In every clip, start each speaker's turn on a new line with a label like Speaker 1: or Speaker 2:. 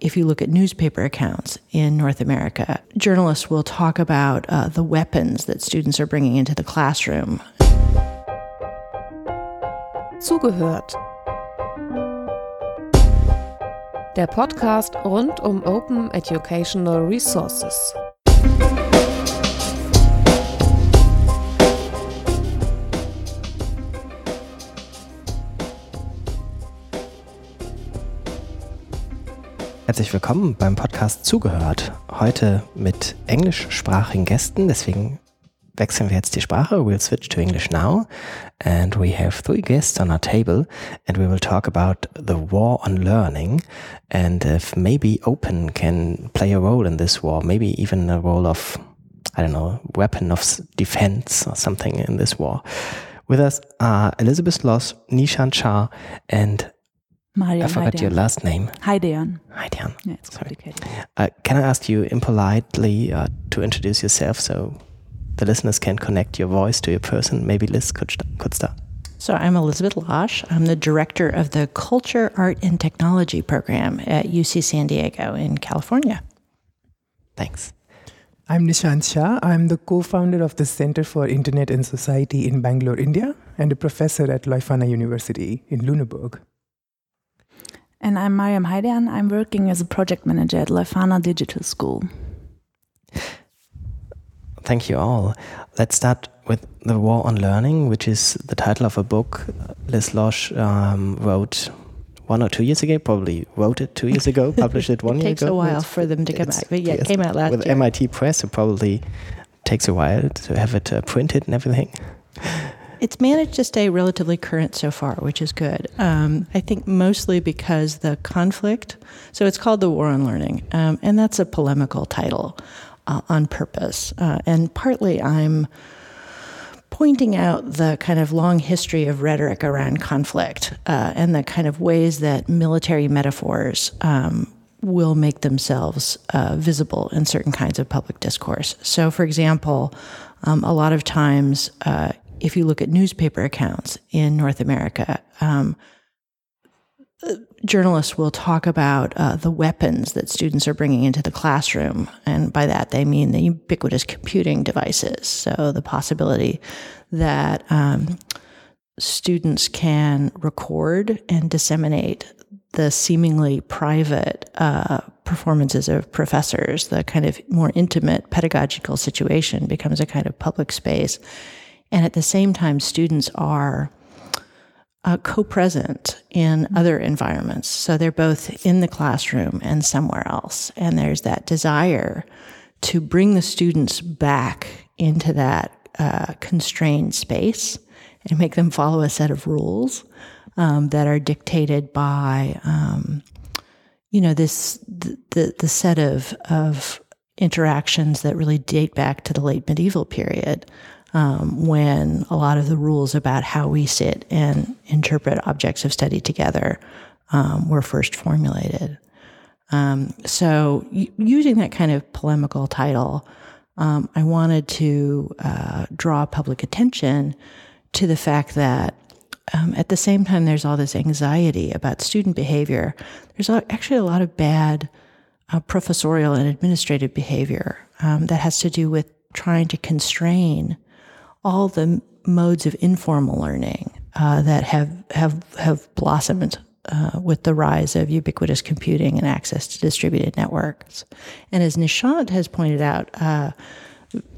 Speaker 1: if you look at newspaper accounts in North America, journalists will talk about uh, the weapons that students are bringing into the classroom.
Speaker 2: Zugehört. Der Podcast rund um Open Educational Resources.
Speaker 3: Herzlich willkommen beim Podcast Zugehört. Heute mit englischsprachigen Gästen, deswegen wechseln wir jetzt die Sprache. We'll switch to English now. And we have three guests on our table and we will talk about the war on learning and if maybe open can play a role in this war, maybe even a role of, I don't know, weapon of defense or something in this war. With us are Elizabeth Loss, Nishan Shah, and
Speaker 4: Mariam
Speaker 3: I forgot
Speaker 4: Haydeyan.
Speaker 3: your last name.
Speaker 4: Haydeyan.
Speaker 3: Haydeyan.
Speaker 4: Yeah, it's
Speaker 3: Sorry.
Speaker 4: complicated.
Speaker 3: Uh, can I ask you impolitely uh, to introduce yourself so the listeners can connect your voice to your person? Maybe Liz could, st- could start.
Speaker 1: So, I'm Elizabeth Losh. I'm the director of the Culture, Art, and Technology program at UC San Diego in California.
Speaker 3: Thanks.
Speaker 5: I'm Nishant Shah. I'm the co founder of the Center for Internet and Society in Bangalore, India, and a professor at Leuphana University in Lüneburg.
Speaker 4: And I'm Mariam Haydeyan. I'm working as a project manager at Leuphana Digital School.
Speaker 3: Thank you all. Let's start with The War on Learning, which is the title of a book Liz Losh um, wrote one or two years ago, probably wrote it two years ago, published it one year.
Speaker 1: It
Speaker 3: year
Speaker 1: takes a while for them to come out, but yeah, it came out last
Speaker 3: with
Speaker 1: year.
Speaker 3: MIT Press, it probably takes a while to have it uh, printed and everything.
Speaker 1: It's managed to stay relatively current so far, which is good. Um, I think mostly because the conflict, so it's called The War on Learning, um, and that's a polemical title uh, on purpose. Uh, and partly I'm pointing out the kind of long history of rhetoric around conflict uh, and the kind of ways that military metaphors um, will make themselves uh, visible in certain kinds of public discourse. So, for example, um, a lot of times, uh, if you look at newspaper accounts in North America, um, journalists will talk about uh, the weapons that students are bringing into the classroom. And by that, they mean the ubiquitous computing devices. So the possibility that um, students can record and disseminate the seemingly private uh, performances of professors, the kind of more intimate pedagogical situation becomes a kind of public space. And at the same time, students are uh, co-present in other environments. So they're both in the classroom and somewhere else. And there's that desire to bring the students back into that uh, constrained space and make them follow a set of rules um, that are dictated by, um, you know, this the, the the set of of interactions that really date back to the late medieval period um, when a lot of the rules about how we sit and interpret objects of study together um, were first formulated. Um, so, y- using that kind of polemical title, um, I wanted to uh, draw public attention to the fact that um, at the same time, there's all this anxiety about student behavior. There's actually a lot of bad uh, professorial and administrative behavior um, that has to do with trying to constrain all the modes of informal learning uh, that have have have blossomed uh, with the rise of ubiquitous computing and access to distributed networks. And as Nishant has pointed out uh,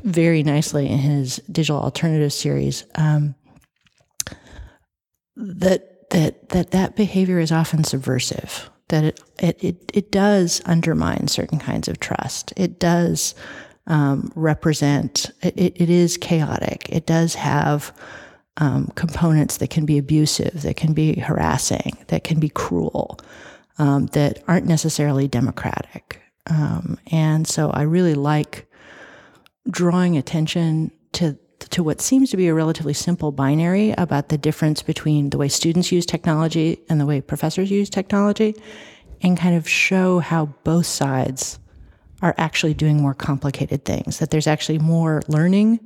Speaker 1: very nicely in his digital alternative series, um, that that that that behavior is often subversive. That it it it, it does undermine certain kinds of trust. It does um, represent. It, it is chaotic. It does have um, components that can be abusive, that can be harassing, that can be cruel, um, that aren't necessarily democratic. Um, and so I really like drawing attention to to what seems to be a relatively simple binary about the difference between the way students use technology and the way professors use technology, and kind of show how both sides are actually doing more complicated things. That there's actually more learning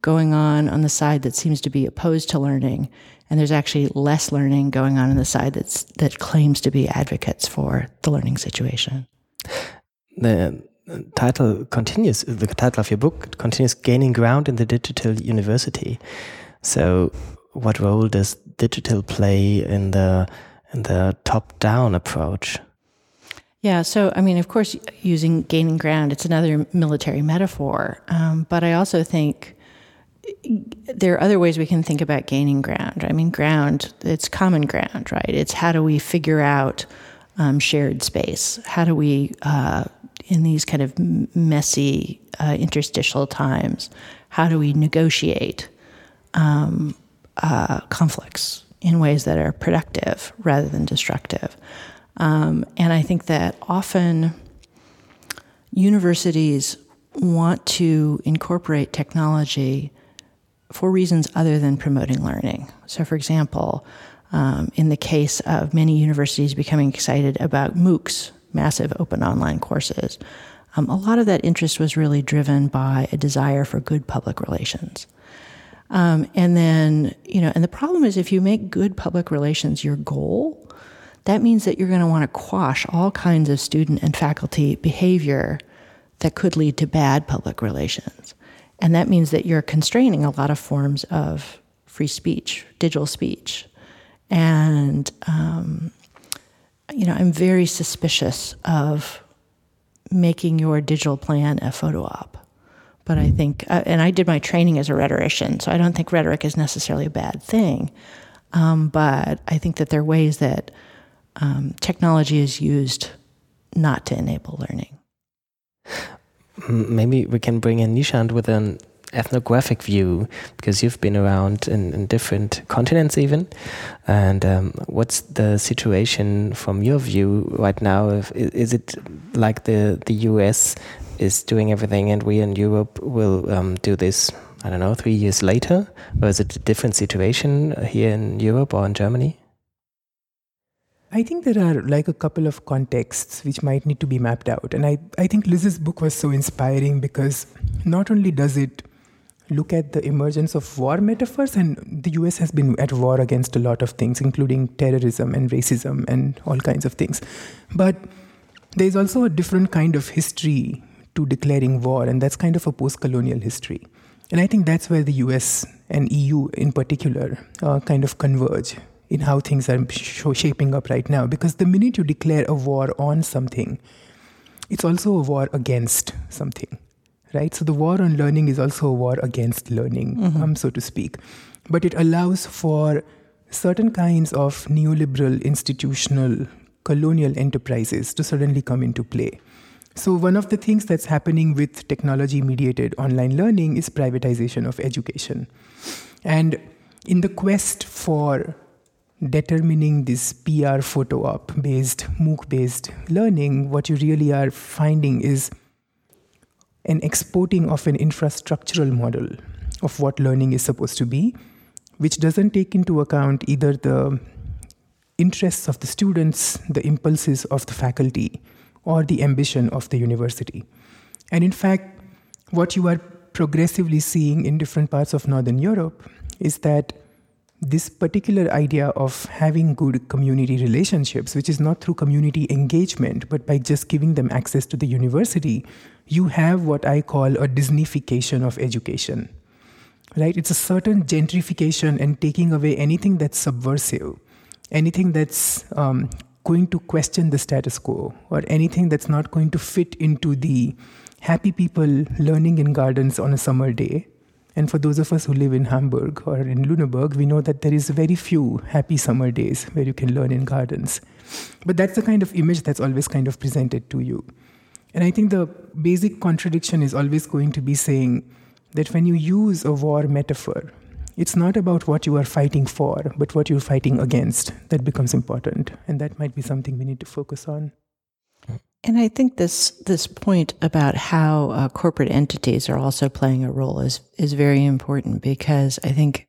Speaker 1: going on on the side that seems to be opposed to learning, and there's actually less learning going on on the side that's that claims to be advocates for the learning situation.
Speaker 3: the uh, title continues, the title of your book continues gaining ground in the digital university. So, what role does digital play in the in the top down approach?
Speaker 1: Yeah, so I mean, of course, using gaining ground, it's another military metaphor. Um, but I also think there are other ways we can think about gaining ground. I mean, ground, it's common ground, right? It's how do we figure out um, shared space? How do we, uh, in these kind of messy uh, interstitial times, how do we negotiate um, uh, conflicts in ways that are productive rather than destructive? Um, and I think that often universities want to incorporate technology for reasons other than promoting learning. So, for example, um, in the case of many universities becoming excited about MOOCs, massive open online courses, um, a lot of that interest was really driven by a desire for good public relations. Um, and then, you know, and the problem is if you make good public relations your goal, that means that you're going to want to quash all kinds of student and faculty behavior that could lead to bad public relations. And that means that you're constraining a lot of forms of free speech, digital speech. And, um, you know, I'm very suspicious of making your digital plan a photo op. But I think, uh, and I did my training as a rhetorician, so I don't think rhetoric is necessarily a bad thing. Um, but I think that there are ways that um, technology is used not to enable learning.
Speaker 3: Maybe we can bring in Nishant with an ethnographic view because you've been around in, in different continents even. And um, what's the situation from your view right now? If, is it like the the US is doing everything and we in Europe will um, do this I don't know three years later? Or is it a different situation here in Europe or in Germany
Speaker 5: I think there are like a couple of contexts which might need to be mapped out. And I, I think Liz's book was so inspiring because not only does it look at the emergence of war metaphors, and the US has been at war against a lot of things, including terrorism and racism and all kinds of things. But there's also a different kind of history to declaring war, and that's kind of a post colonial history. And I think that's where the US and EU in particular uh, kind of converge in how things are shaping up right now. Because the minute you declare a war on something, it's also a war against something, right? So the war on learning is also a war against learning, mm-hmm. um, so to speak. But it allows for certain kinds of neoliberal institutional colonial enterprises to suddenly come into play. So, one of the things that's happening with technology mediated online learning is privatization of education. And in the quest for determining this PR photo op based, MOOC based learning, what you really are finding is an exporting of an infrastructural model of what learning is supposed to be, which doesn't take into account either the interests of the students, the impulses of the faculty, or the ambition of the university. And in fact, what you are progressively seeing in different parts of Northern Europe is that this particular idea of having good community relationships, which is not through community engagement, but by just giving them access to the university, you have what I call a Disneyfication of education. Right? It's a certain gentrification and taking away anything that's subversive, anything that's um, going to question the status quo, or anything that's not going to fit into the happy people learning in gardens on a summer day and for those of us who live in Hamburg or in Lüneburg, we know that there is very few happy summer days where you can learn in gardens. But that's the kind of image that's always kind of presented to you. And I think the basic contradiction is always going to be saying that when you use a war metaphor, it's not about what you are fighting for, but what you're fighting against that becomes important. And that might be something we need to focus on.
Speaker 1: And I think this this point about how uh, corporate entities are also playing a role is is very important because I think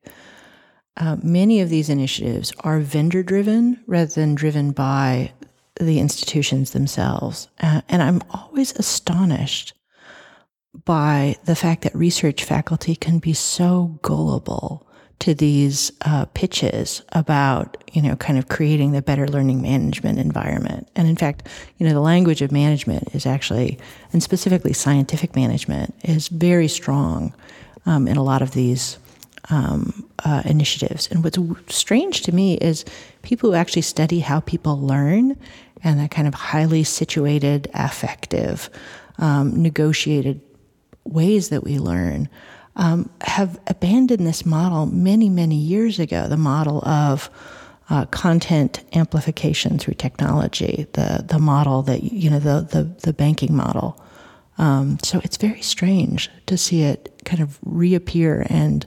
Speaker 1: uh, many of these initiatives are vendor driven rather than driven by the institutions themselves. Uh, and I'm always astonished by the fact that research faculty can be so gullible to these uh, pitches about, you know, kind of creating the better learning management environment. And in fact, you know, the language of management is actually, and specifically scientific management, is very strong um, in a lot of these um, uh, initiatives. And what's strange to me is people who actually study how people learn and that kind of highly situated, affective, um, negotiated ways that we learn um, have abandoned this model many, many years ago the model of uh, content amplification through technology, the, the model that, you know, the, the, the banking model. Um, so it's very strange to see it kind of reappear, and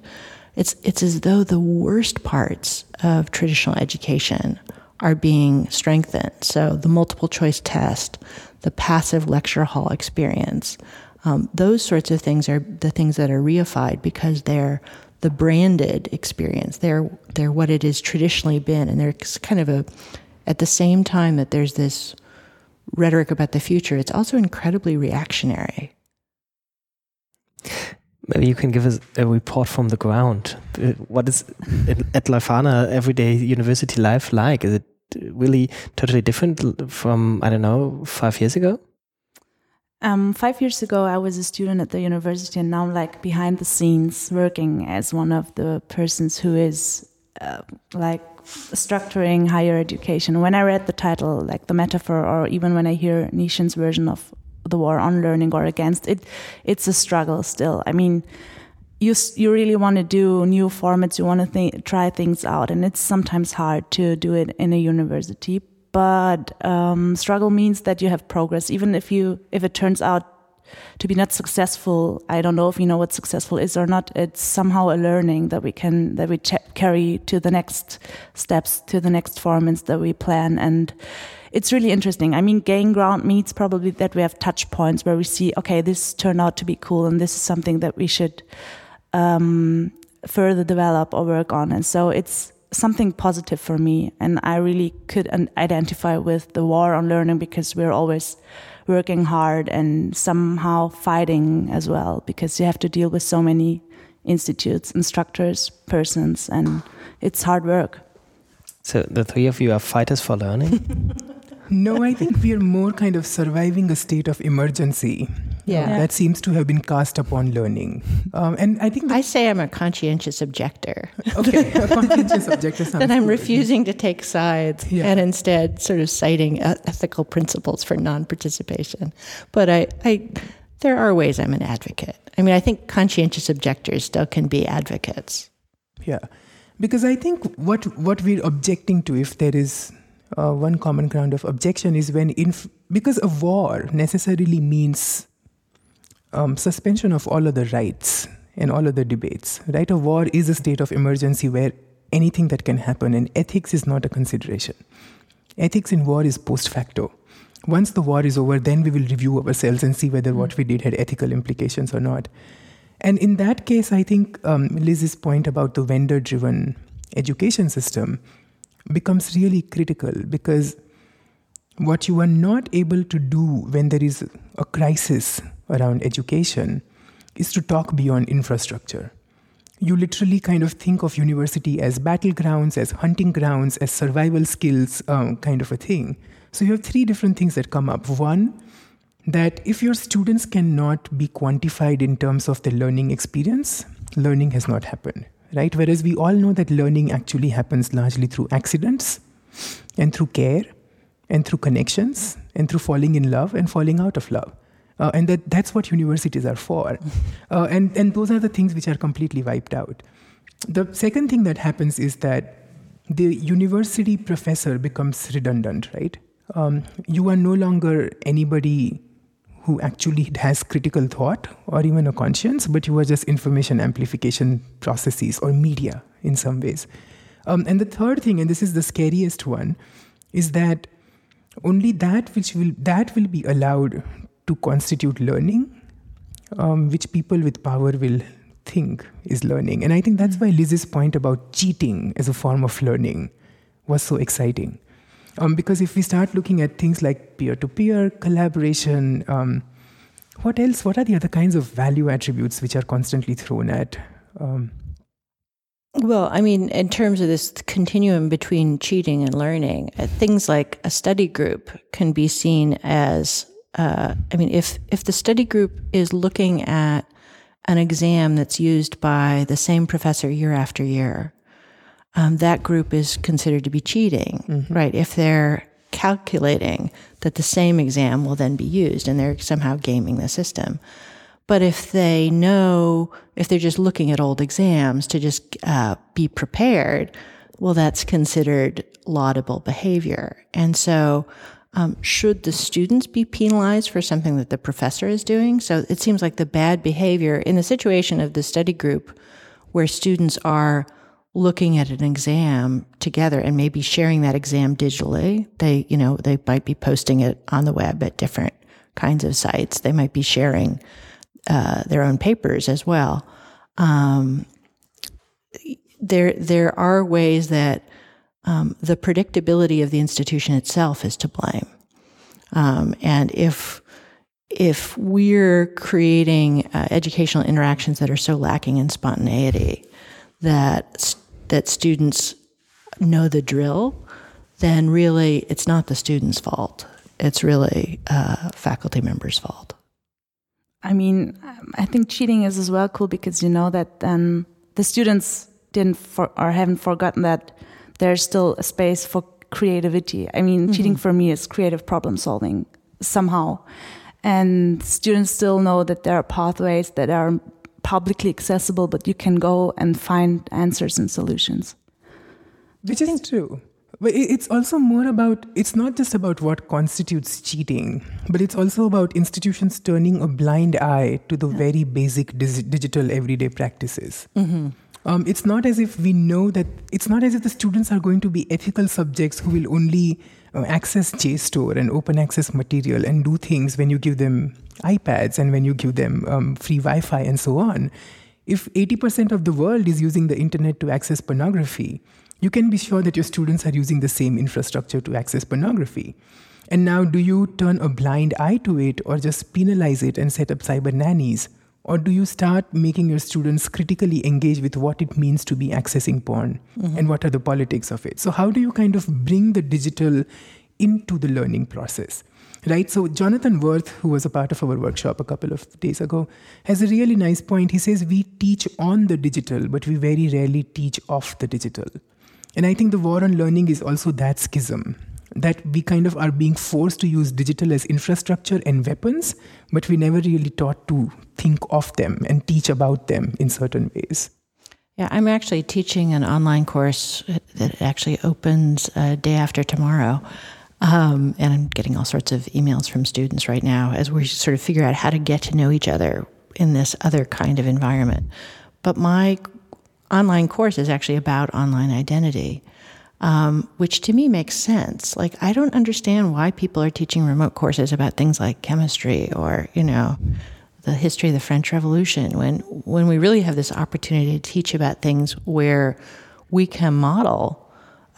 Speaker 1: it's, it's as though the worst parts of traditional education are being strengthened. So the multiple choice test, the passive lecture hall experience, um, those sorts of things are the things that are reified because they're the branded experience. They're they're what it has traditionally been, and there's kind of a at the same time that there's this rhetoric about the future. It's also incredibly reactionary.
Speaker 3: Maybe you can give us a report from the ground. Uh, what is at Leuphana everyday university life like? Is it really totally different from I don't know five years ago?
Speaker 4: Um, five years ago, I was a student at the university, and now I'm like behind the scenes working as one of the persons who is uh, like structuring higher education. When I read the title, like the metaphor, or even when I hear Nishant's version of the war on learning or against it, it's a struggle still. I mean, you you really want to do new formats, you want to th try things out, and it's sometimes hard to do it in a university but um, struggle means that you have progress. Even if you if it turns out to be not successful i don't know if you know what successful is or not it's somehow a learning that we can that we carry to the next steps to the next formats that we plan. And it's really interesting. I mean gain ground means probably that we have touch points where we see okay this turned out to be cool and this is something that we should um, further develop or work on. And so it's something positive for me. And I really could identify with the war on learning because we're always working hard and somehow fighting as well because you have to deal with so many institutes, instructors, persons, and it's hard work.
Speaker 3: So the three of you are fighters for learning?
Speaker 5: no, I think we are more kind of surviving a state of emergency
Speaker 1: yeah.
Speaker 5: that seems to have been cast upon learning. Um, and I think
Speaker 1: I say I'm a conscientious objector.
Speaker 5: okay, a conscientious objector.
Speaker 1: that I'm refusing to take sides yeah. and instead sort of citing ethical principles for non-participation. But I, I, there are ways I'm an advocate. I mean, I think conscientious objectors still can be advocates.
Speaker 5: Yeah, because I think what what we're objecting to, if there is uh, one common ground of objection, is when inf- because a war necessarily means um, suspension of all other rights and all other debates. Right of war is a state of emergency where anything that can happen, and ethics is not a consideration. Ethics in war is post facto. Once the war is over, then we will review ourselves and see whether what we did had ethical implications or not. And in that case, I think um, Liz's point about the vendor driven education system becomes really critical because what you are not able to do when there is a crisis around education is to talk beyond infrastructure. You literally kind of think of university as battlegrounds, as hunting grounds, as survival skills um, kind of a thing. So you have three different things that come up. One, that if your students cannot be quantified in terms of the learning experience, learning has not happened, right? Whereas we all know that learning actually happens largely through accidents and through care and through connections and through falling in love and falling out of love. Uh, and that, that's what universities are for. Uh, and, and those are the things which are completely wiped out. The second thing that happens is that the university professor becomes redundant, right? Um, you are no longer anybody who actually has critical thought or even a conscience, but you are just information amplification processes or media in some ways. Um, and the third thing, and this is the scariest one, is that only that which will that will be allowed to constitute learning, um, which people with power will think is learning. And I think that's why Liz's point about cheating as a form of learning was so exciting. Um, because if we start looking at things like peer to peer collaboration, um, what else? What are the other kinds of value attributes which are constantly thrown at? Um,
Speaker 1: Well, I mean, in terms of this continuum between cheating and learning, uh, things like a study group can be seen as, uh, I mean, if if the study group is looking at an exam that's used by the same professor year after year, um, that group is considered to be cheating, mm-hmm. right? If they're calculating that the same exam will then be used and they're somehow gaming the system. But if they know, if they're just looking at old exams to just uh, be prepared, well, that's considered laudable behavior. And so, um, should the students be penalized for something that the professor is doing? So it seems like the bad behavior in the situation of the study group where students are looking at an exam together and maybe sharing that exam digitally. They, you know, they might be posting it on the web at different kinds of sites. They might be sharing uh, their own papers as well. Um, there, there are ways that um, the predictability of the institution itself is to blame. Um, and if if we're creating uh, educational interactions that are so lacking in spontaneity that that students know the drill, then really it's not the student's fault. It's really uh, faculty members' fault.
Speaker 4: I mean, I think cheating is as well cool because you know that um, the students didn't for, or haven't forgotten that there's still a space for creativity. I mean, mm -hmm. cheating for me is creative problem solving somehow. And students still know that there are pathways that are publicly accessible, but you can go and find answers and solutions.
Speaker 5: Which is true. But it's also more about, it's not just about what constitutes cheating, but it's also about institutions turning a blind eye to the yeah. very basic digital everyday practices. Mm-hmm. Um, it's not as if we know that, it's not as if the students are going to be ethical subjects who will only uh, access JSTOR and open access material and do things when you give them iPads and when you give them um, free Wi Fi and so on. If 80% of the world is using the internet to access pornography, you can be sure that your students are using the same infrastructure to access pornography. And now, do you turn a blind eye to it or just penalize it and set up cyber nannies? Or do you start making your students critically engage with what it means to be accessing porn mm-hmm. and what are the politics of it? So, how do you kind of bring the digital into the learning process? Right? So, Jonathan Worth, who was a part of our workshop a couple of days ago, has a really nice point. He says, We teach on the digital, but we very rarely teach off the digital. And I think the war on learning is also that schism that we kind of are being forced to use digital as infrastructure and weapons, but we never really taught to think of them and teach about them in certain ways.
Speaker 1: Yeah, I'm actually teaching an online course that actually opens day after tomorrow. Um, and I'm getting all sorts of emails from students right now as we sort of figure out how to get to know each other in this other kind of environment. But my online course is actually about online identity, um, which to me makes sense. Like, I don't understand why people are teaching remote courses about things like chemistry or, you know, the history of the French Revolution when, when we really have this opportunity to teach about things where we can model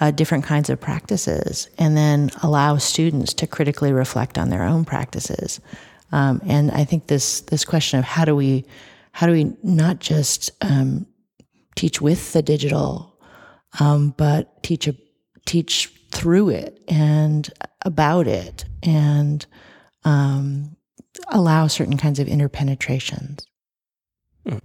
Speaker 1: uh, different kinds of practices and then allow students to critically reflect on their own practices. Um, and I think this this question of how do we how do we not just um, teach with the digital, um, but teach a, teach through it and about it and um, allow certain kinds of interpenetrations. Hmm.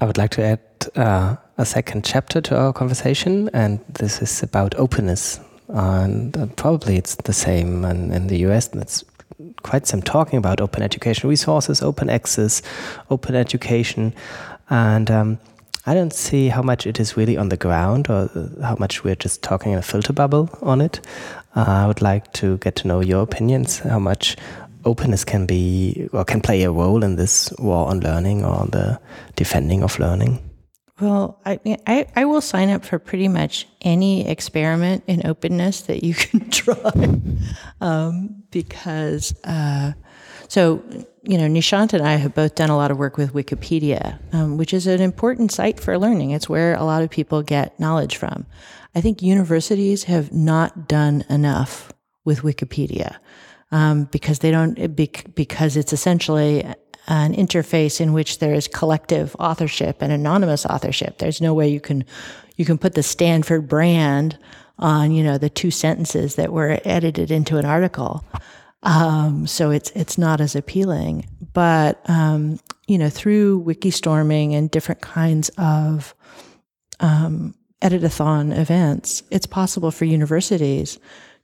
Speaker 3: I would like to add uh, a second chapter to our conversation, and this is about openness. And uh, probably it's the same in, in the US. That's quite some talking about open education resources, open access, open education. And um, I don't see how much it is really on the ground or how much we're just talking in a filter bubble on it. Uh, I would like to get to know your opinions, how much openness can be or can play a role in this war on learning or the defending of learning.
Speaker 1: Well, I, I, I will sign up for pretty much any experiment in openness that you can try, um, because uh, so you know Nishant and I have both done a lot of work with Wikipedia, um, which is an important site for learning. It's where a lot of people get knowledge from. I think universities have not done enough with Wikipedia um, because they don't because it's essentially an interface in which there is collective authorship and anonymous authorship. There's no way you can you can put the Stanford brand on you know the two sentences that were edited into an article. Um, so it's it's not as appealing. But um, you know through wikistorming and different kinds of um, editathon events, it's possible for universities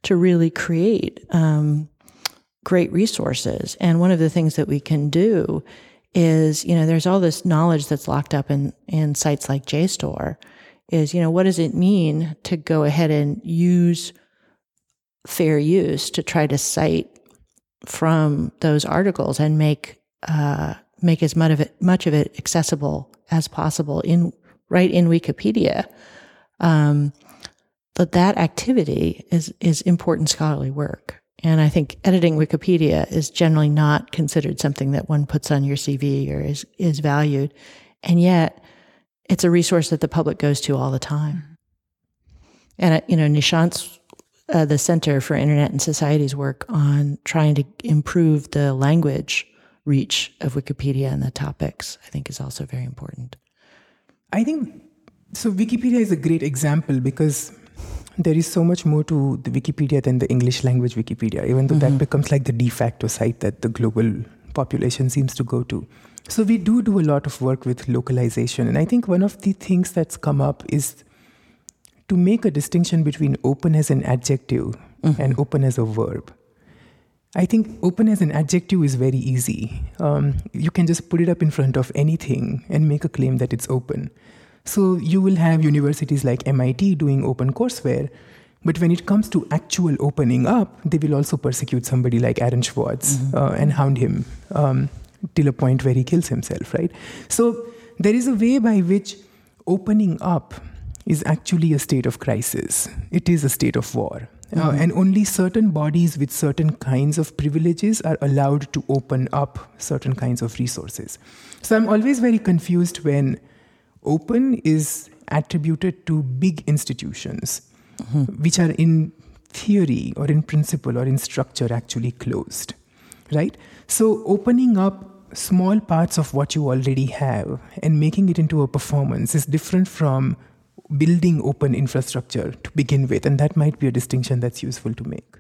Speaker 1: to really create um, great resources. And one of the things that we can do is, you know, there's all this knowledge that's locked up in, in sites like JSTOR is, you know, what does it mean to go ahead and use fair use to try to cite from those articles and make, uh, make as much of it, much of it accessible as possible in, right in Wikipedia. Um, but that activity is, is important scholarly work. And I think editing Wikipedia is generally not considered something that one puts on your CV or is, is valued. And yet it's a resource that the public goes to all the time. And, uh, you know, Nishant's, uh, the Center for Internet and Society's work on trying to improve the language reach of Wikipedia and the topics, I think is also very important.
Speaker 5: I think so. Wikipedia is a great example because there is so much more to the Wikipedia than the English language Wikipedia, even though mm-hmm. that becomes like the de facto site that the global population seems to go to. So we do do a lot of work with localization. And I think one of the things that's come up is to make a distinction between open as an adjective mm-hmm. and open as a verb. I think open as an adjective is very easy. Um, you can just put it up in front of anything and make a claim that it's open. So you will have universities like MIT doing open courseware, but when it comes to actual opening up, they will also persecute somebody like Aaron Swartz mm-hmm. uh, and hound him um, till a point where he kills himself, right? So there is a way by which opening up is actually a state of crisis. It is a state of war. Uh, mm-hmm. Uh, and only certain bodies with certain kinds of privileges are allowed to open up certain kinds of resources. So I'm always very confused when open is attributed to big institutions, mm-hmm. which are in theory or in principle or in structure actually closed, right? So opening up small parts of what you already have and making it into a performance is different from building open infrastructure to begin with, and that might be a distinction that's useful to make.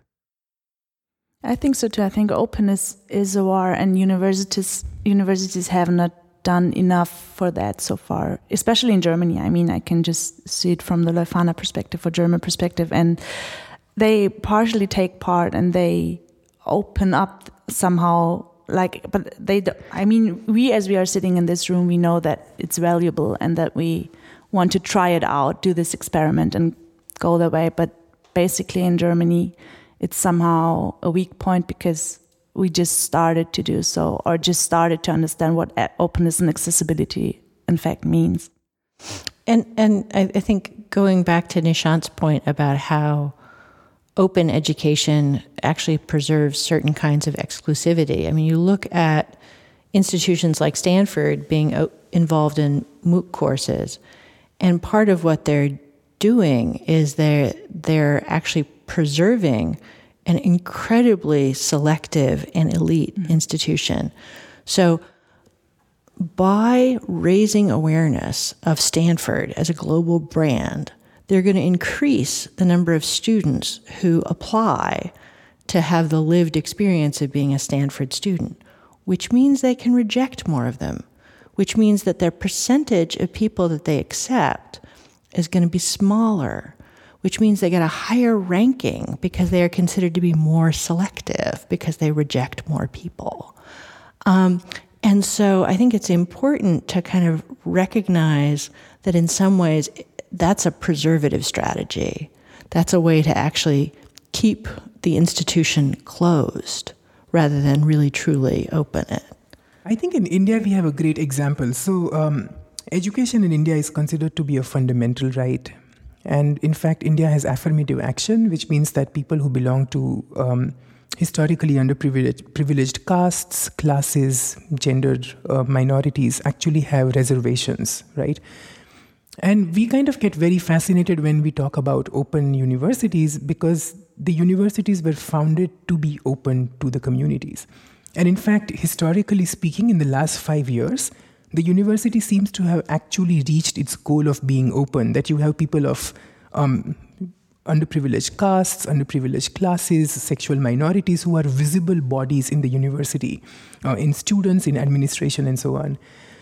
Speaker 4: I think so too. I think openness is a war, and universities universities have not done enough for that so far, especially in Germany. I mean, I can just see it from the Leuphana perspective or German perspective, and they partially take part and they open up somehow. Like, but they, I mean, we as we are sitting in this room, we know that it's valuable and that we want to try it out, do this experiment, and go their way. But basically, in Germany, it's somehow a weak point because we just started to do so or just started to understand what openness and accessibility in fact means.
Speaker 1: And and I, I think going back to Nishant's point about how open education actually preserves certain kinds of exclusivity. I mean, you look at institutions like Stanford being involved in MOOC courses, and part of what they're doing is they're they're actually preserving an incredibly selective and elite mm-hmm. institution. So, by raising awareness of Stanford as a global brand, they're going to increase the number of students who apply to have the lived experience of being a Stanford student, which means they can reject more of them, which means that their percentage of people that they accept is going to be smaller which means they get a higher ranking because they are considered to be more selective because they reject more people. Um, and so I think it's important to kind of recognize that in some ways that's a preservative strategy. That's a way to actually keep the institution closed rather than really truly open it.
Speaker 5: I think in India we have a great example. So, um, education in India is considered to be a fundamental right. And in fact, India has affirmative action, which means that people who belong to um, historically underprivileged privileged castes, classes, gendered uh, minorities actually have reservations, right? And we kind of get very fascinated when we talk about open universities because the universities were founded to be open to the communities. And in fact, historically speaking, in the last five years, the university seems to have actually reached its goal of being open, that you have people of um, underprivileged castes, underprivileged classes, sexual minorities who are visible bodies in the university, uh, in students, in administration, and so on.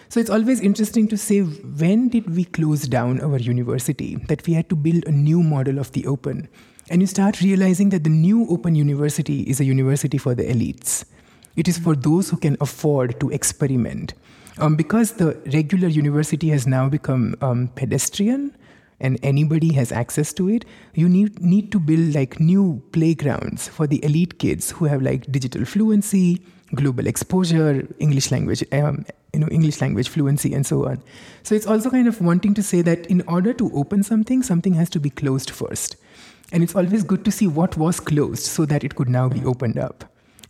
Speaker 5: So it's always interesting to say when did we close down our university, that we had to build a new model of the open. And you start realizing that the new open university is a university for the elites. It is for those who can afford to experiment. Um, because the regular university has now become um, pedestrian, and anybody has access to it you need need to build like new playgrounds for the elite kids who have like digital fluency global exposure english language um, you know english language fluency and so on. So it's also kind of wanting to say that in order to open something something has to be closed first. And it's always good to see what was closed so that it could now be opened up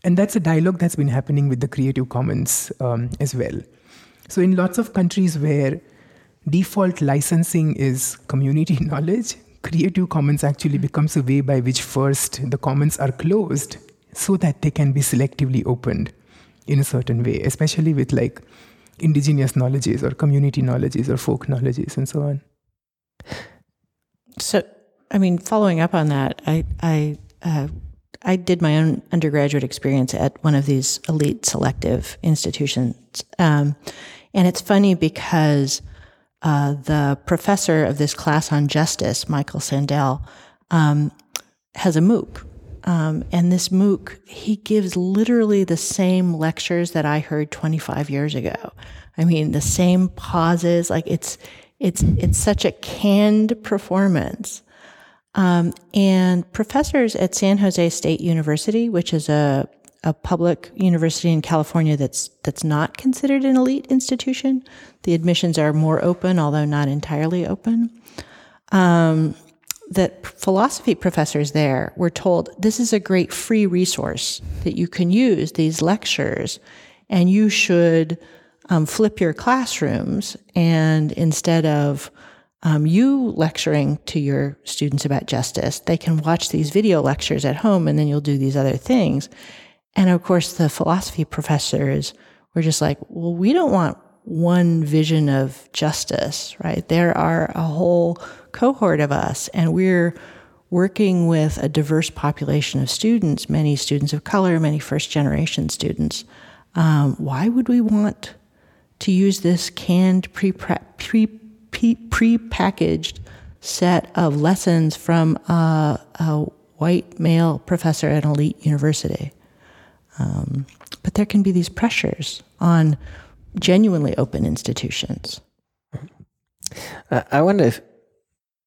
Speaker 5: and that's a dialogue that's been happening with the creative commons um, as well so in lots of countries where default licensing is community knowledge, Creative Commons actually becomes a way by which first the commons are closed so that they can be selectively opened in a certain way, especially with like indigenous knowledges or community knowledges or folk knowledges and so on.
Speaker 1: So, I mean, following up on that, I I uh, I did my own undergraduate experience at one of these elite selective institutions, um, and it's funny because uh, the professor of this class on justice, Michael Sandel, um, has a MOOC. Um, and this MOOC, he gives literally the same lectures that I heard 25 years ago. I mean, the same pauses, like it's, it's, it's such a canned performance. Um, and professors at San Jose State University, which is a a public university in California that's that's not considered an elite institution. The admissions are more open, although not entirely open. Um, that philosophy professors there were told this is a great free resource that you can use these lectures, and you should um, flip your classrooms and instead of um, you lecturing to your students about justice, they can watch these video lectures at home, and then you'll do these other things. And of course, the philosophy professors were just like, well, we don't want one vision of justice, right? There are a whole cohort of us, and we're working with a diverse population of students, many students of color, many first generation students. Um, why would we want to use this canned, pre packaged set of lessons from a, a white male professor at an elite university? Um, but there can be these pressures on genuinely open institutions.
Speaker 3: I wonder if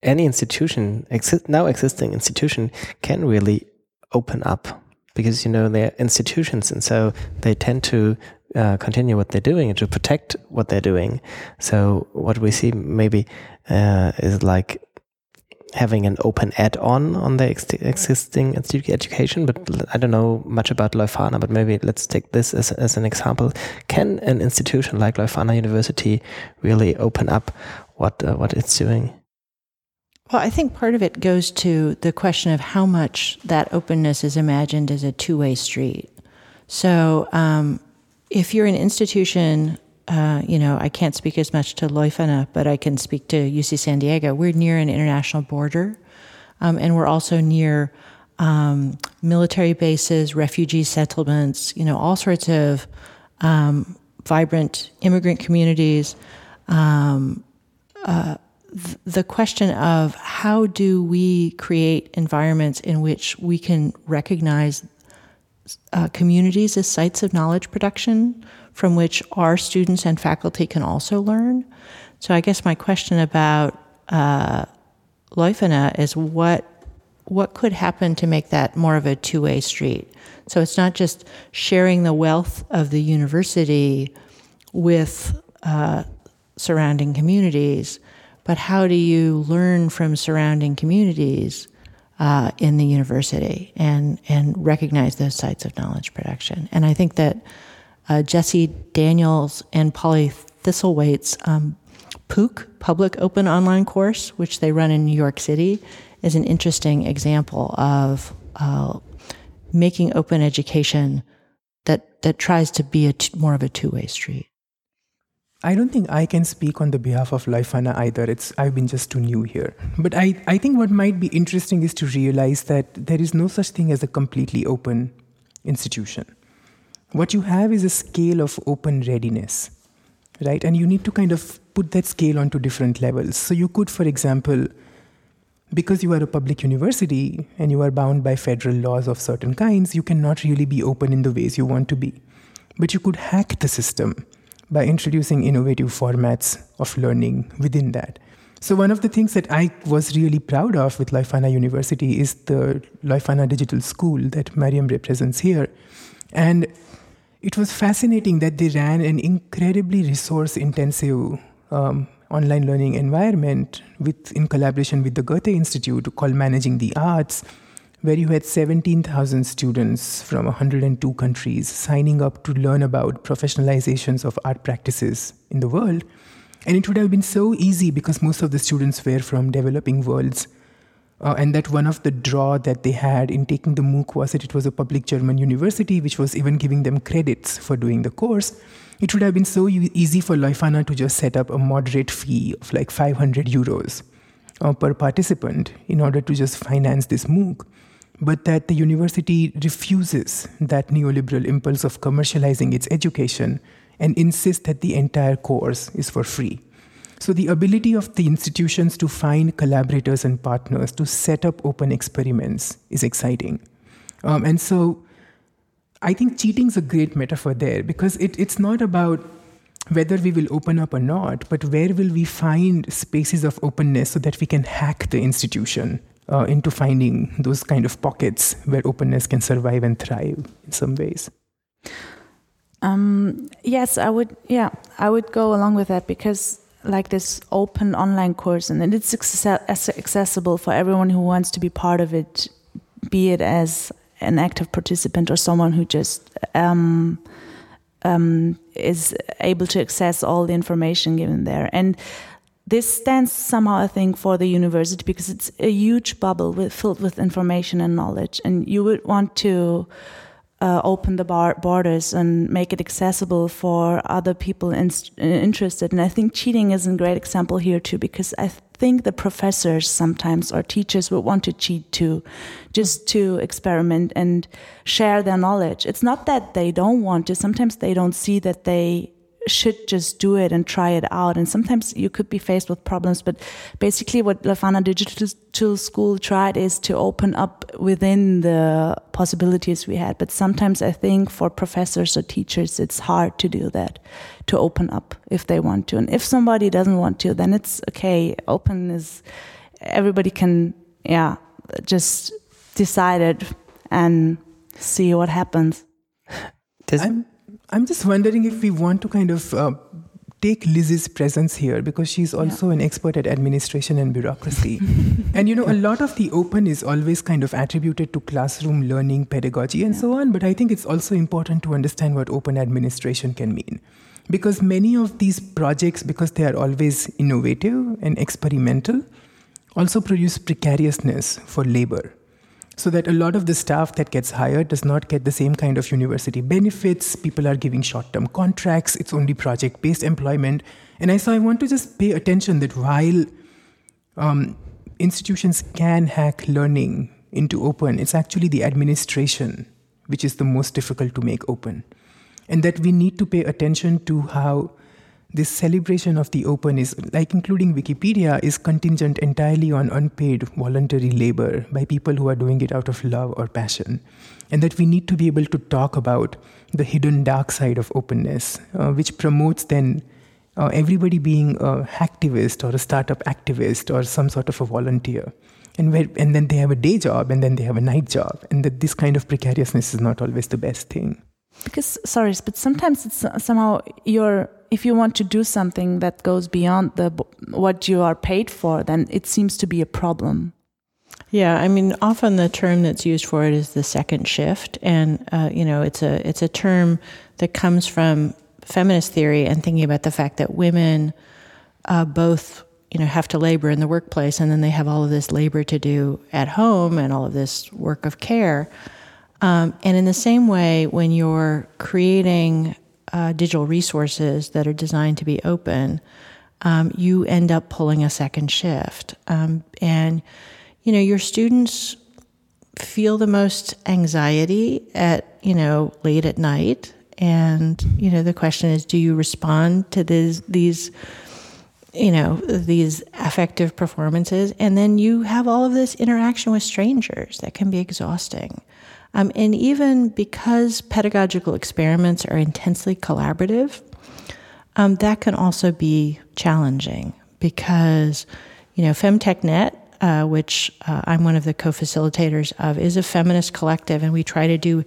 Speaker 3: any institution, exi now existing institution, can really open up because you know they're institutions and so they tend to uh, continue what they're doing and to protect what they're doing. So what we see maybe uh, is like having an open add-on on the ex existing education, but I don't know much about Leuphana, but maybe let's take this as, as an example. Can an institution like Leuphana University really open up what, uh, what it's doing?
Speaker 1: Well, I think part of it goes to the question of how much that openness is imagined as a two-way street. So, um, if you're an institution uh, you know, I can't speak as much to Leuphana, but I can speak to UC San Diego. We're near an international border, um, and we're also near um, military bases, refugee settlements, you know, all sorts of um, vibrant immigrant communities. Um, uh, th- the question of how do we create environments in which we can recognize uh, communities as sites of knowledge production from which our students and faculty can also learn. So I guess my question about uh, Leuphana is what what could happen to make that more of a two-way street? So it's not just sharing the wealth of the university with uh, surrounding communities, but how do you learn from surrounding communities uh, in the university and and recognize those sites of knowledge production? And I think that uh, Jessie Daniels and Polly Thistlethwaite's um, POOC, Public Open Online Course, which they run in New York City, is an interesting example of uh, making open education that that tries to be a t- more of a two way street.
Speaker 5: I don't think I can speak on the behalf of Leuphana either. It's I've been just too new here. But I, I think what might be interesting is to realize that there is no such thing as a completely open institution. What you have is a scale of open readiness, right? And you need to kind of put that scale onto different levels. So you could, for example, because you are a public university and you are bound by federal laws of certain kinds, you cannot really be open in the ways you want to be. But you could hack the system by introducing innovative formats of learning within that. So, one of the things that I was really proud of with Leuphana University is the Leuphana Digital School that Mariam represents here. And it was fascinating that they ran an incredibly resource intensive um, online learning environment with, in collaboration with the Goethe Institute called Managing the Arts, where you had 17,000 students from 102 countries signing up to learn about professionalizations of art practices in the world. And it would have been so easy because most of the students were from developing worlds. Uh, and that one of the draw that they had in taking the MOOC was that it was a public German university, which was even giving them credits for doing the course. It would have been so easy for Leuphana to just set up a moderate fee of like 500 euros uh, per participant in order to just finance this MOOC. But that the university refuses that neoliberal impulse of commercializing its education and insists that the entire course is for free. So, the ability of the institutions to find collaborators and partners to set up open experiments is exciting. Um, and so, I think cheating is a great metaphor there because it, it's not about whether we will open up or not, but where will we find spaces of openness so that we can hack the institution uh, into finding those kind of pockets where openness can survive and thrive in some ways.
Speaker 4: Um, yes, I would. Yeah, I would go along with that because like this open online course and it's accessible for everyone who wants to be part of it, be it as an active participant or someone who just um, um, is able to access all the information given there. And this stands somehow, I think, for the university because it's a huge bubble with, filled with information and knowledge, and you would want to uh, open the bar- borders and make it accessible for other people in- interested. And I think cheating is a great example here too, because I think the professors sometimes or teachers would want to cheat too, just to experiment and share their knowledge. It's not that they don't want to. Sometimes they don't see that they should just do it and try it out. And sometimes you could be faced with problems. But basically, what Leuphana Digital School tried is to open up within the possibilities we had. But sometimes I think for professors or teachers, it's hard to do that, to open up if they want to. And if somebody doesn't want to, then it's okay. Open is, everybody can, yeah, just decide it and see what happens.
Speaker 5: Does I'm I'm just wondering if we want to kind of uh, take Liz's presence here because she's also yeah. an expert at administration and bureaucracy. and you know, a lot of the open is always kind of attributed to classroom learning, pedagogy, and yeah. so on. But I think it's also important to understand what open administration can mean. Because many of these projects, because they are always innovative and experimental, also produce precariousness for labor so that a lot of the staff that gets hired does not get the same kind of university benefits. People are giving short term contracts, it's only project based employment. And I so I want to just pay attention that while um, institutions can hack learning into open, it's actually the administration which is the most difficult to make open. And that we need to pay attention to how this celebration of the open is like including wikipedia is contingent entirely on unpaid voluntary labor by people who are doing it out of love or passion. And that we need to be able to talk about the hidden dark side of openness uh, which promotes then uh, everybody being a hacktivist or a startup activist or some sort of a volunteer. And where, and then they have a day job and then they have a night job. And that this kind of precariousness is not always the best thing.
Speaker 4: Because sorry but sometimes it's somehow you're if you want to do something that goes beyond the what you are paid for, then it seems to be a problem.
Speaker 1: Yeah, I mean, often the term that's used for it is the second shift, and uh, you know, it's a it's a term that comes from feminist theory and thinking about the fact that women uh, both you know have to labor in the workplace, and then they have all of this labor to do at home and all of this work of care. Um, and in the same way, when you're creating uh, digital resources that are designed to be open, um, you end up pulling a second shift. Um, and, you know, your students feel the most anxiety at, you know, late at night. And, you know, the question is do you respond to these, these, you know, these affective performances? And then you have all of this interaction with strangers that can be exhausting. Um, and even because pedagogical experiments are intensely collaborative, um, that can also be challenging because, you know, FemTechNet, uh, which uh, I'm one of the co facilitators of, is a feminist collective, and we try to do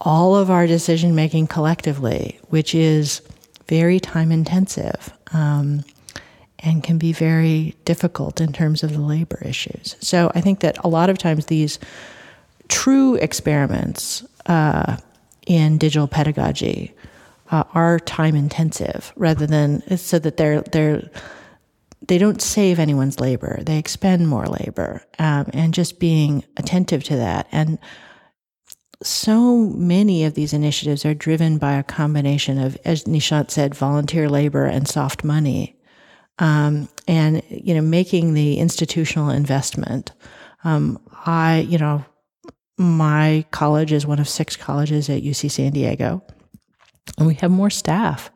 Speaker 1: all of our decision making collectively, which is very time intensive um, and can be very difficult in terms of the labor issues. So I think that a lot of times these true experiments uh, in digital pedagogy uh, are time intensive rather than so that they're they're they don't save anyone's labor. They expend more labor um, and just being attentive to that. And so many of these initiatives are driven by a combination of as nishant said volunteer labor and soft money um, and you know making the institutional investment. Um, i you know my college is one of six colleges at UC San Diego, and we have more staff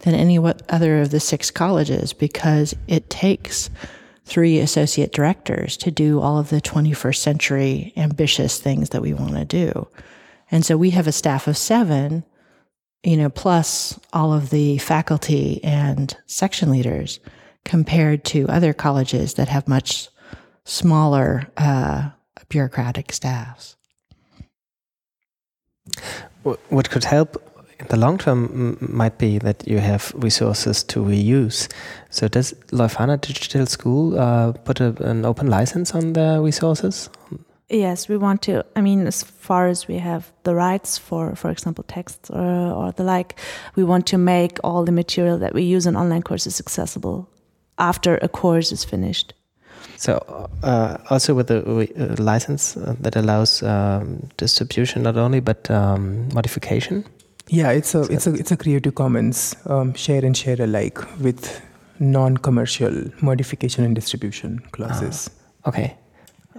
Speaker 1: than any other of the six colleges because it takes three associate directors to do all of the 21st century ambitious things that we want to do. And so we have a staff of seven, you know, plus all of the faculty and section leaders compared to other colleges that have much smaller uh, bureaucratic staffs.
Speaker 3: What could help in the long term might be that you have resources to reuse. So does Leuphana Digital School uh, put a, an open license on their resources?
Speaker 4: Yes, we want to. I mean, as far as we have the rights for, for example, texts or, or the like, we want to make all the material that we use in online courses accessible after a course is finished.
Speaker 3: So uh, also with the uh, license uh, that allows um, distribution not only but um, modification.
Speaker 5: Yeah, it's a it's a it's a Creative Commons um, share and share alike with non-commercial modification and distribution clauses.
Speaker 3: Ah, okay,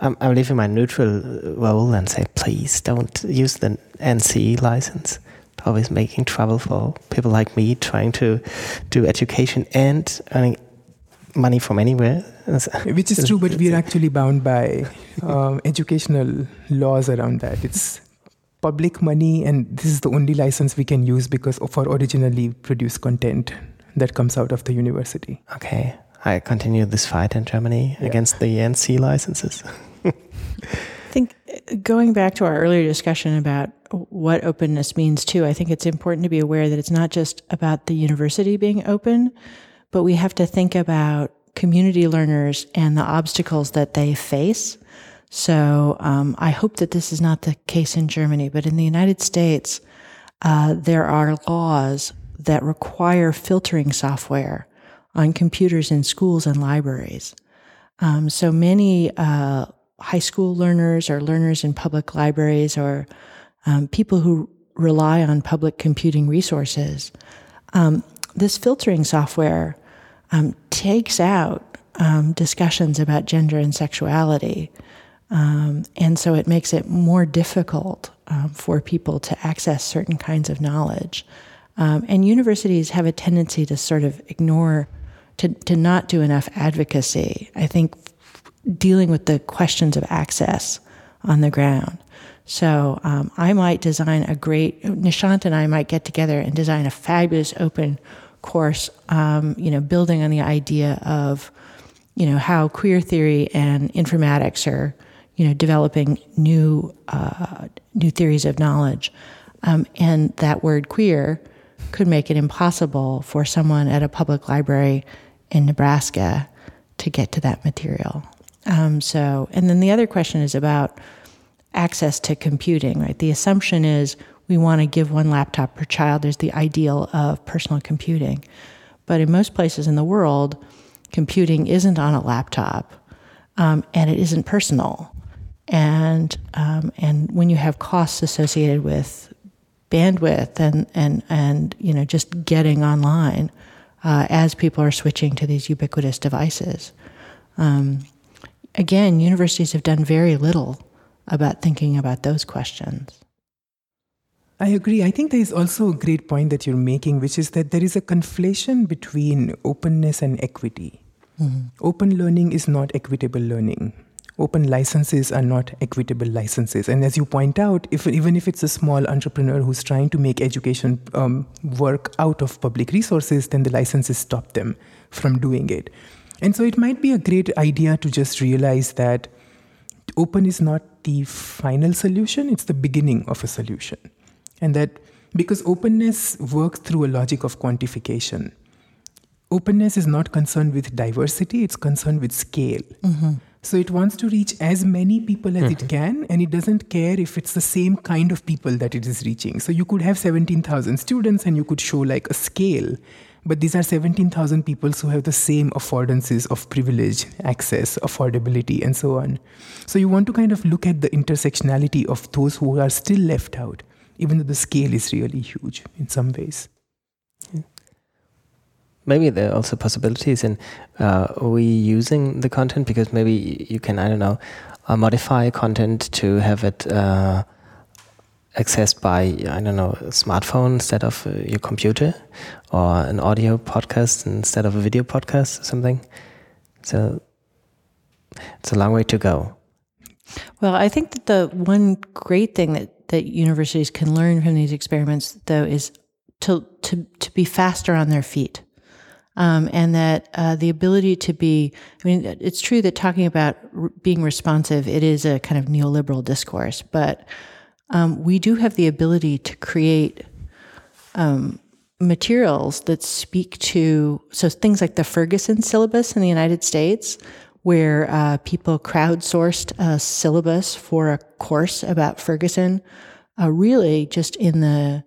Speaker 3: I'm I'm leaving my neutral uh, role and say please don't use the NC license. Always making trouble for people like me trying to do education and earning money from anywhere.
Speaker 5: Which is true, but we're actually bound by um, educational laws around that. It's public money, and this is the only license we can use because of our originally produced content that comes out of the university.
Speaker 3: Okay. I continue this fight in Germany yeah. against the NC licenses.
Speaker 1: I think uh, going back to our earlier discussion about what openness means too, I think it's important to be aware that it's not just about the university being open, but we have to think about community learners and the obstacles that they face. So um, I hope that this is not the case in Germany, but in the United States, uh, there are laws that require filtering software on computers in schools and libraries. Um, so many uh, high school learners or learners in public libraries or um, people who rely on public computing resources um, this filtering software um, takes out um, discussions about gender and sexuality. Um, and so it makes it more difficult um, for people to access certain kinds of knowledge. Um, and universities have a tendency to sort of ignore, to, to not do enough advocacy. I think dealing with the questions of access on the ground. So um, I might design a great, Nishant and I might get together and design a fabulous open course, um, you know, building on the idea of, you know, how queer theory and informatics are, you know, developing new uh, new theories of knowledge, um, and that word queer could make it impossible for someone at a public library in Nebraska to get to that material. Um, so, and then the other question is about access to computing, right? The assumption is we want to give one laptop per child. There's the ideal of personal computing. But in most places in the world, computing isn't on a laptop um, and it isn't personal. and um, and when you have costs associated with bandwidth and and and you know just getting online uh, as people are switching to these ubiquitous devices. Um, again, universities have done very little about thinking about those questions.
Speaker 5: I agree. I think there is also a great point that you're making, which is that there is a conflation between openness and equity. Mm-hmm. Open learning is not equitable learning. Open licenses are not equitable licenses. And as you point out, if, even if it's a small entrepreneur who's trying to make education um, work out of public resources, then the licenses stop them from doing it. And so it might be a great idea to just realize that open is not the final solution, it's the beginning of a solution. And that because openness works through a logic of quantification, openness is not concerned with diversity, it's concerned with scale. Mm-hmm. So it wants to reach as many people as mm-hmm. it can, and it doesn't care if it's the same kind of people that it is reaching. So you could have 17,000 students and you could show like a scale, but these are 17,000 people who have the same affordances of privilege, access, affordability, and so on. So you want to kind of look at the intersectionality of those who are still left out, even though the scale is really huge in some ways.
Speaker 3: Maybe there are also possibilities in uh, reusing the content because maybe you can, I don't know, uh, modify content to have it. Uh, accessed by I don't know a smartphone instead of uh, your computer, or an audio podcast instead of a video podcast or something. So it's a long way to go.
Speaker 1: Well, I think that the one great thing that, that universities can learn from these experiments, though, is to to to be faster on their feet. Um, and that uh, the ability to be, I mean, it's true that talking about being responsive, it is a kind of neoliberal discourse, but um, we do have the ability to create um, materials that speak to so things like the Ferguson syllabus in the United States, where uh, people crowdsourced a syllabus for a course about Ferguson, uh, really just in the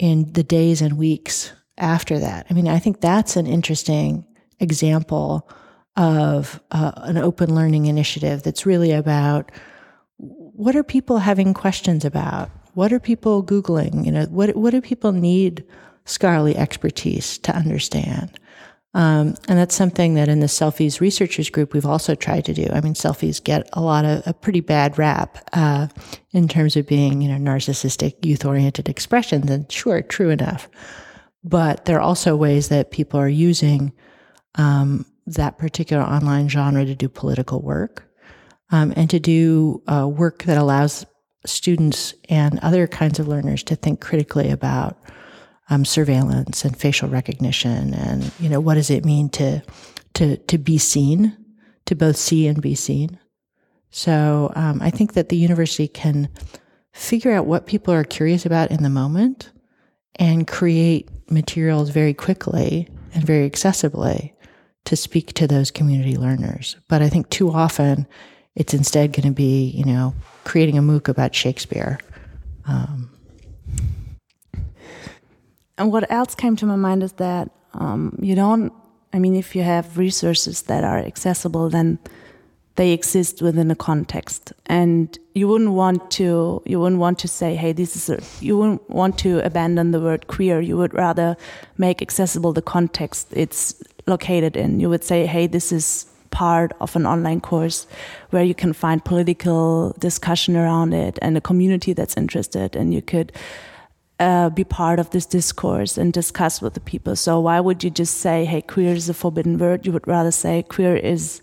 Speaker 1: in the days and weeks after that. I mean, I think that's an interesting example of uh, an open learning initiative that's really about what are people having questions about? What are people Googling? You know, what, what do people need scholarly expertise to understand? Um, and that's something that in the Selfies researchers group we've also tried to do. I mean, selfies get a lot of a pretty bad rap uh, in terms of being, you know, narcissistic, youth-oriented expressions, and sure, true enough. But there are also ways that people are using um, that particular online genre to do political work um, and to do uh, work that allows students and other kinds of learners to think critically about um, surveillance and facial recognition and you know what does it mean to to to be seen to both see and be seen so um, i think that the university can figure out what people are curious about in the moment and create materials very quickly and very accessibly to speak to those community learners but i think too often it's instead going to be, you know, creating a MOOC about Shakespeare. Um,
Speaker 4: and what else came to my mind is that um, you don't, I mean, if you have resources that are accessible, then they exist within a context. And you wouldn't want to you wouldn't want to say hey this is a, you wouldn't want to abandon the word queer. You would rather make accessible the context it's located in. You would say hey this is part of an online course where you can find political discussion around it and a community that's interested and you could uh, be part of this discourse and discuss with the people. So why would you just say, hey, queer is a forbidden word? You would rather say queer is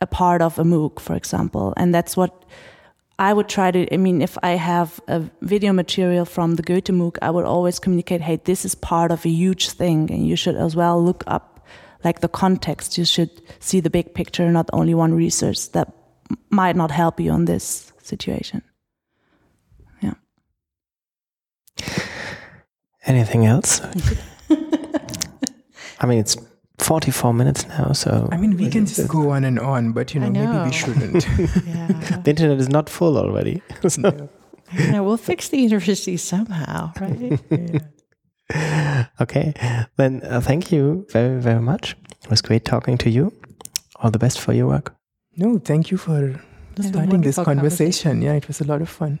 Speaker 4: a part of a MOOC, for example. And that's what I would try to, I mean, if I have a video material from the Goethe MOOC, I would always communicate, hey, this is part of a huge thing and you should as well look up like the context. You should see the big picture, not only one research that might not help you on this situation.
Speaker 3: Anything else? I mean, it's 44 minutes now, so.
Speaker 5: I mean, we can just go on and on, but you know, know. maybe we shouldn't.
Speaker 3: yeah. The internet is not full already. so.
Speaker 1: No. know, we'll fix the university somehow, right? yeah.
Speaker 3: okay, then uh, thank you very, very much. It was great talking to you. All the best for your work.
Speaker 5: No, thank you for starting this conversation. Yeah, it was a lot of fun.